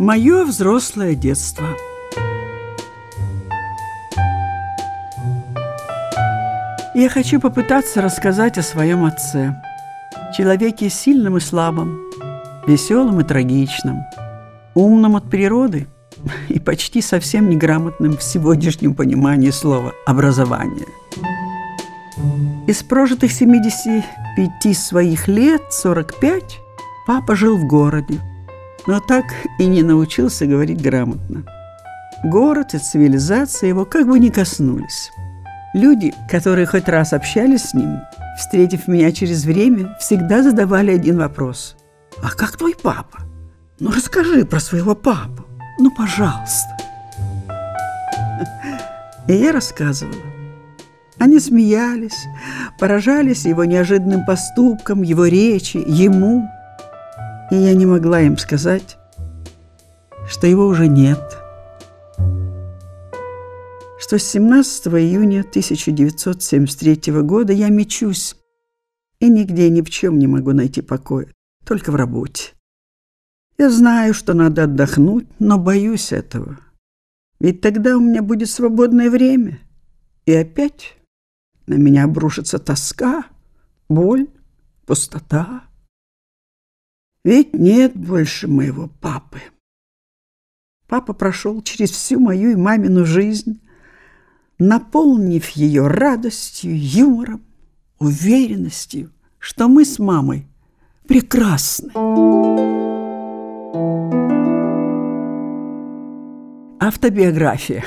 Мое взрослое детство. Я хочу попытаться рассказать о своем отце. Человеке сильном и слабом, веселым и трагичным, умным от природы и почти совсем неграмотным в сегодняшнем понимании слова «образование». Из прожитых 75 своих лет 45 папа жил в городе, но так и не научился говорить грамотно. Город и цивилизация его как бы не коснулись. Люди, которые хоть раз общались с ним, встретив меня через время, всегда задавали один вопрос. «А как твой папа? Ну, расскажи про своего папу. Ну, пожалуйста». И я рассказывала. Они смеялись, поражались его неожиданным поступкам, его речи, ему. И я не могла им сказать, что его уже нет – что с 17 июня 1973 года я мечусь и нигде ни в чем не могу найти покоя, только в работе. Я знаю, что надо отдохнуть, но боюсь этого. Ведь тогда у меня будет свободное время, и опять на меня обрушится тоска, боль, пустота. Ведь нет больше моего папы. Папа прошел через всю мою и мамину жизнь, наполнив ее радостью, юмором, уверенностью, что мы с мамой прекрасны. Автобиография.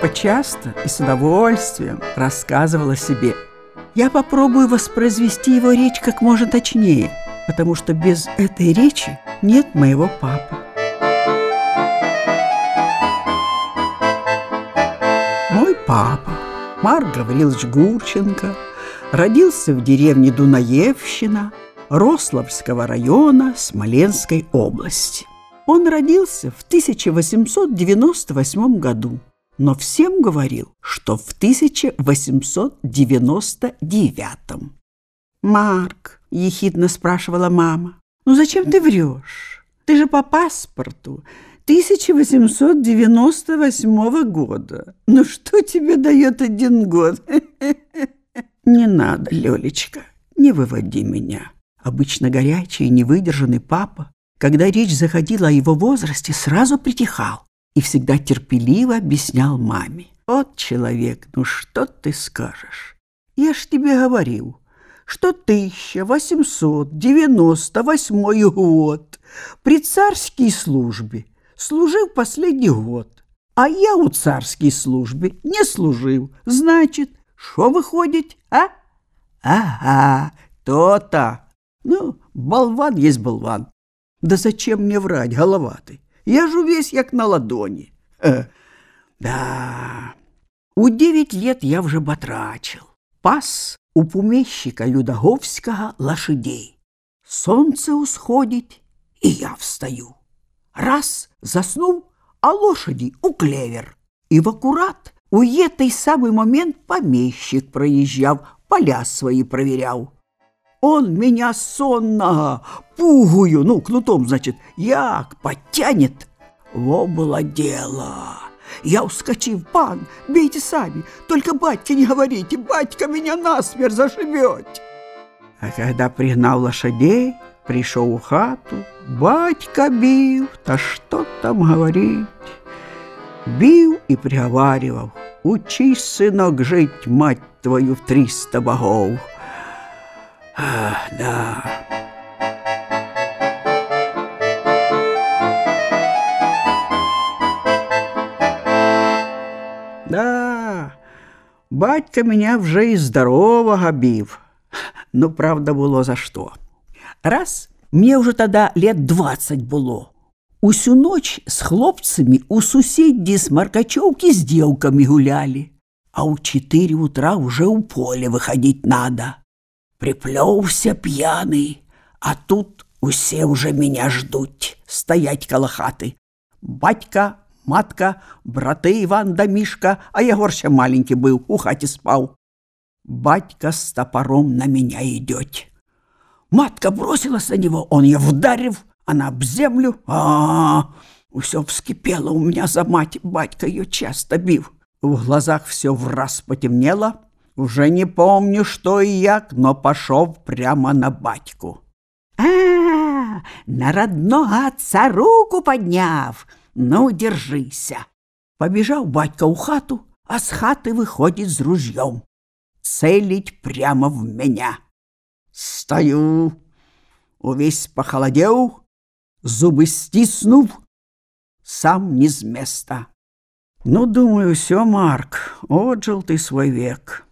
Папа часто и с удовольствием рассказывал о себе. Я попробую воспроизвести его речь как можно точнее, потому что без этой речи нет моего папы. Мой папа, Марк Гаврилович Гурченко, родился в деревне Дунаевщина Рославского района Смоленской области. Он родился в 1898 году но всем говорил, что в 1899. «Марк», — ехидно спрашивала мама, — «ну зачем ты врешь? Ты же по паспорту 1898 года. Ну что тебе дает один год?» «Не надо, Лёлечка, не выводи меня». Обычно горячий и невыдержанный папа, когда речь заходила о его возрасте, сразу притихал и всегда терпеливо объяснял маме. «Вот человек, ну что ты скажешь? Я ж тебе говорил, что 1898 год при царской службе служил последний год, а я у царской службе не служил. Значит, что выходит, а? Ага, то-то. Ну, болван есть болван. Да зачем мне врать, головатый? Я ж увесь як на ладони. Э, да, у девять лет я вже батрачил. Пас у помещика Людаговского лошадей. Солнце усходит, и я встаю. Раз заснул, а лошади у клевер. И в аккурат у этой самый момент помещик проезжав, поля свои проверял. Он меня сонного пугую, ну, кнутом, значит, як подтянет. Во было дело. Я ускочив, пан, бейте сами, только батьке не говорите, батька меня насмерть зашибет. А когда пригнал лошадей, пришел в хату, батька бил, да что там говорить. Бил и приговаривал, учись, сынок, жить, мать твою, в триста богов. Ах, да. Да, батька меня вже і здорового бив. Ну, правда, було за що. Раз мне уже тогда лет двадцать было. Усю ночь с хлопцами у соседей с Маркачевки с девками гуляли, а у четыре утра уже у поля выходить надо. Приплёўся п'яный, а тут Усе уже меня ждуть, стаять каля хаты. Батька, матка, браты Іван да Мішка, а Егор ще маленький был, у хаті спал. Батька с топором на меня идет. Матка бросилась на него, он ее вдарив, она об землю. А, -а, -а все вскипело у меня за мать, батька ее часто бив. В глазах все в раз потемнело, уже не помню, что и як, но пошел прямо на батьку. А, -а, -а на родного отца руку подняв. Ну, держися. Побежал батька у хату, а с хаты выходит с ружьем. Целить прямо в меня. Стою, увесь похолодел, зубы стиснув, сам не с места. Ну, думаю, все, Марк, отжил ты свой век.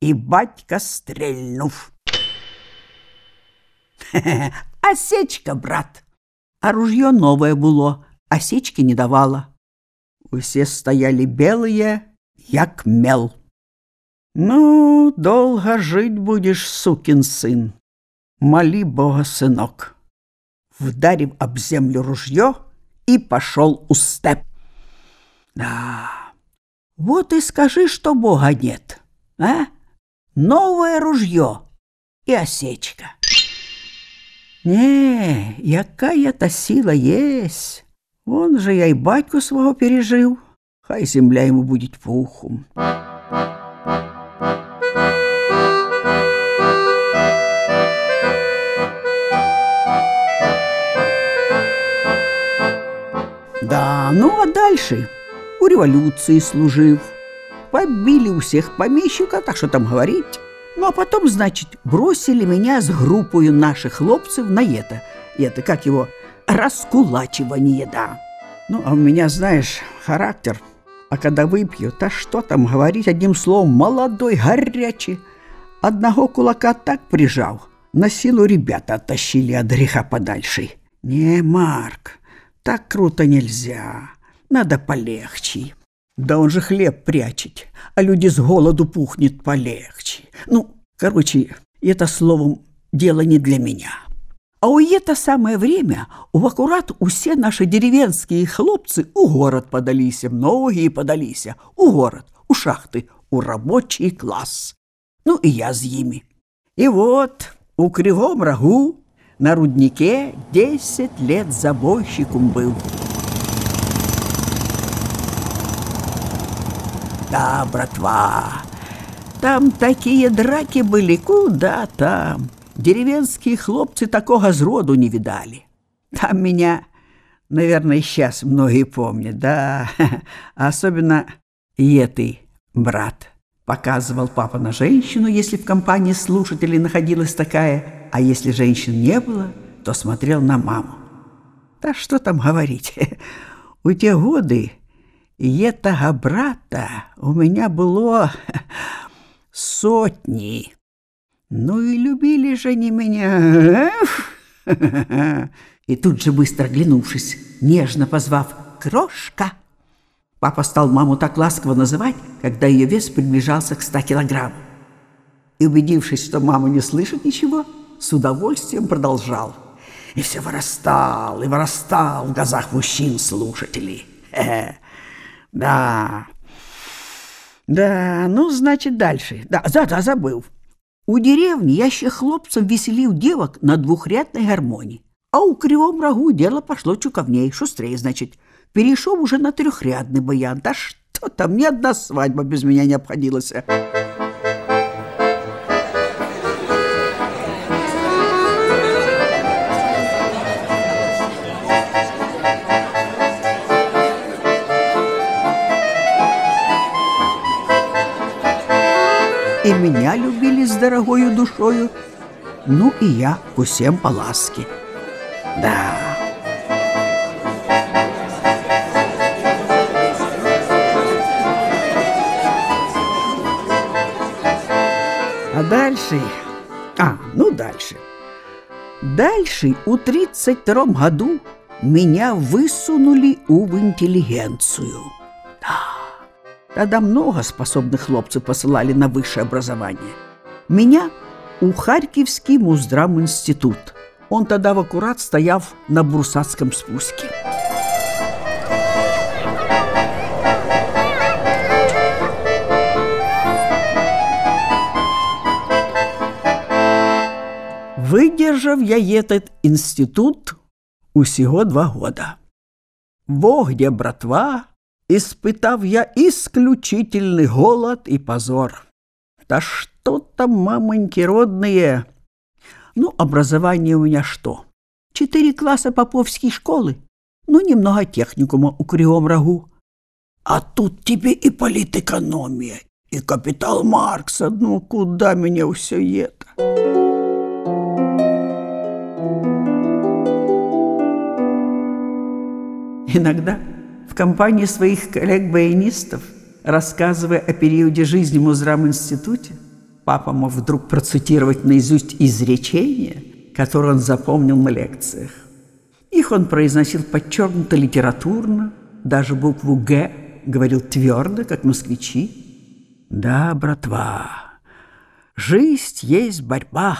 И батька стрельнув. Осечка, брат. А ружье новое было, осечки не давало. Усе стояли белые, як мел. Ну, долго жить будешь, сукин сын. Моли Бога, сынок. Вдарив об землю ружье и пошел у степ. Да, вот и скажи, что Бога нет, а? Новое ружье и осечка. Не, якая-то сила есть. Он же я и батьку свого пережил. Хай земля ему будет пухом. Да, ну а дальше у революции служив. Побили у всех помещика, так что там говорить. Ну а потом, значит, бросили меня с группой наших хлопцев на это. Это, как его, раскулачивание, да. Ну, а у меня, знаешь, характер. А когда выпью, то что там говорить одним словом, молодой, горячий. Одного кулака так прижал, на силу ребята оттащили от греха подальше. Не, Марк, так круто нельзя, надо полегче. Да он же хлеб прячет, а люди с голоду пухнет полегче. Ну, короче, это словом дело не для меня. А у это самое время у аккурат усе наши деревенские хлопцы у город подались, многие подались, у город, у шахты, у рабочий класс. Ну и я с ними. И вот у Кривом Рагу на руднике десять лет забойщиком был. Да, братва, там такие драки были, куда там. Деревенские хлопцы такого зроду не видали. Там меня, наверное, сейчас многие помнят, да, особенно Еты, брат. Показывал папа на женщину, если в компании слушателей находилась такая, а если женщин не было, то смотрел на маму. Да что там говорить, у те годы этого брата у меня было сотни. Ну и любили же они меня. И тут же, быстро оглянувшись, нежно позвав «Крошка!», папа стал маму так ласково называть, когда ее вес приближался к ста килограммам. И, убедившись, что мама не слышит ничего, с удовольствием продолжал. И все вырастал, и вырастал в глазах мужчин-слушателей. Да, да, ну, значит, дальше. Да, да, да, забыл. У деревні я ще хлопцам веселил девок на двухрядной гармонии. А у кривом рагу дело пошло чуковней, шустрее, значит. Перешел уже на трехрядный баян. Да что там, ни одна свадьба без меня не обходилась. Меня любили с дорогою душою, ну и я к усем по ласке. Да. А дальше... А, ну дальше. Дальше у 32 году меня высунули в интеллигенцию. Да. Тогда много способных хлопцев посылали на высшее образование. Меня у Харьковский Муздрам институт, Он тогда в аккурат стоял на брусацком спуске. Выдержав я этот институт усего два года. Во где, братва, испытав я исключительный голод и позор. Да что там, мамоньки родные! Ну, образование у меня что? Четыре класса поповской школы, ну, немного техникума у Кривом Рагу. А тут тебе и политэкономия, и капитал Маркса. Ну, куда меня все это? Иногда в компании своих коллег-баянистов, рассказывая о периоде жизни в Музрам-институте, папа мог вдруг процитировать наизусть изречения, которые он запомнил на лекциях. Их он произносил подчеркнуто литературно, даже букву «Г» говорил твердо, как москвичи. «Да, братва, жизнь есть борьба.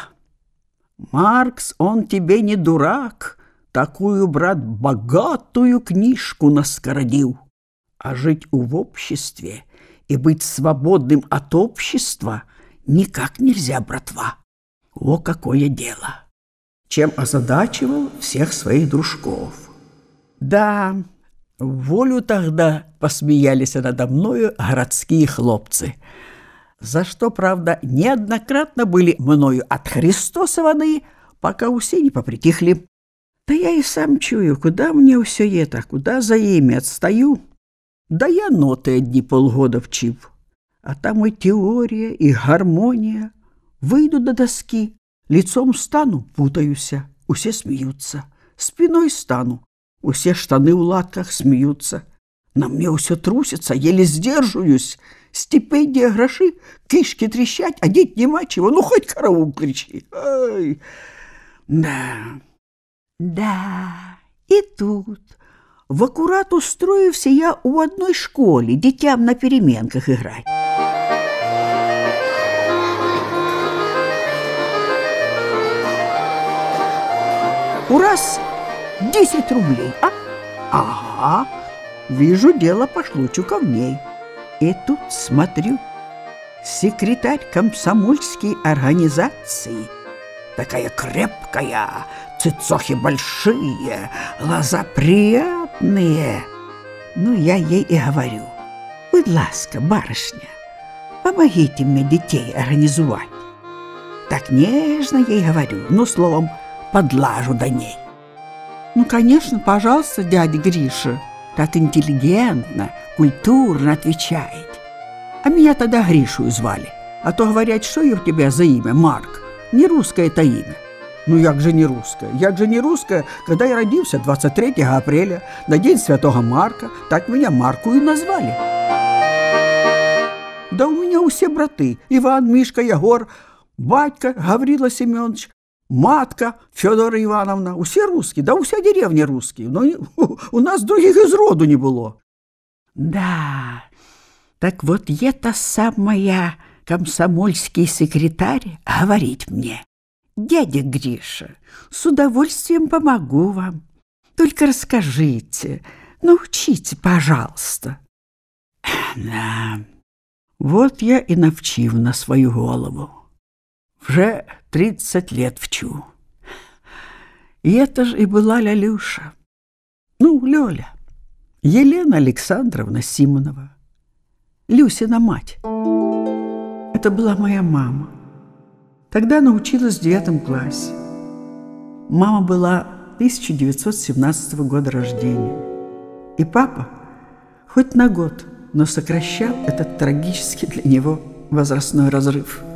Маркс, он тебе не дурак, Такую, брат, богатую книжку наскородил. А жить в обществе и быть свободным от общества никак нельзя, братва. О, какое дело! Чем озадачивал всех своих дружков. Да, волю тогда посмеялись надо мною городские хлопцы, за что, правда, неоднократно были мною отхристосованы, пока все не попритихли. Да я и сам чую, куда мне все это, куда за ими отстаю. Да я ноты одни полгода вчив, а там и теория, и гармония. Выйду до доски, лицом стану, путаюся, усе смеются. Спиной стану, усе штаны в латках смеются. На мне все трусится, еле сдерживаюсь. Стипендия, гроши, кишки трещать, а деть нема чего, ну хоть караул кричи. Ай, да... Да, и тут, в аккурат устроився я у одной школе детям на переменках играть. У раз десять рублей, а? Ага, вижу, дело пошло чуковней. И тут смотрю, секретарь комсомольской организации, такая крепкая, цицохи большие, глаза приятные. Ну, я ей и говорю, будь ласка, барышня, помогите мне детей организовать. Так нежно ей говорю, ну, словом, подлажу до ней. Ну, конечно, пожалуйста, дядя Гриша, так интеллигентно, культурно отвечает. А меня тогда Гришу звали. А то говорят, что я у тебя за имя, Марк. Не русское это имя. Ну як же не русская? Як же не русская, когда я родился 23 апреля, на день Святого Марка, так меня Марку и назвали. Да у меня все браты, Иван, Мишка, Егор, батька Гаврила Семенович, матка Федора Ивановна, усе русские, да уся деревня русские, но у нас других из роду не было. Да, так вот это самая комсомольский секретарь говорит мне. Дядя Гриша, с удовольствием помогу вам. Только расскажите, научите, пожалуйста. Да, вот я и навчив на свою голову. Вже тридцать лет вчу. И это же и была Лялюша. Ну, Лёля, Елена Александровна Симонова, Люсина мать. Это была моя мама. Тогда научилась в девятом классе. Мама была 1917 года рождения. И папа, хоть на год, но сокращал этот трагический для него возрастной разрыв –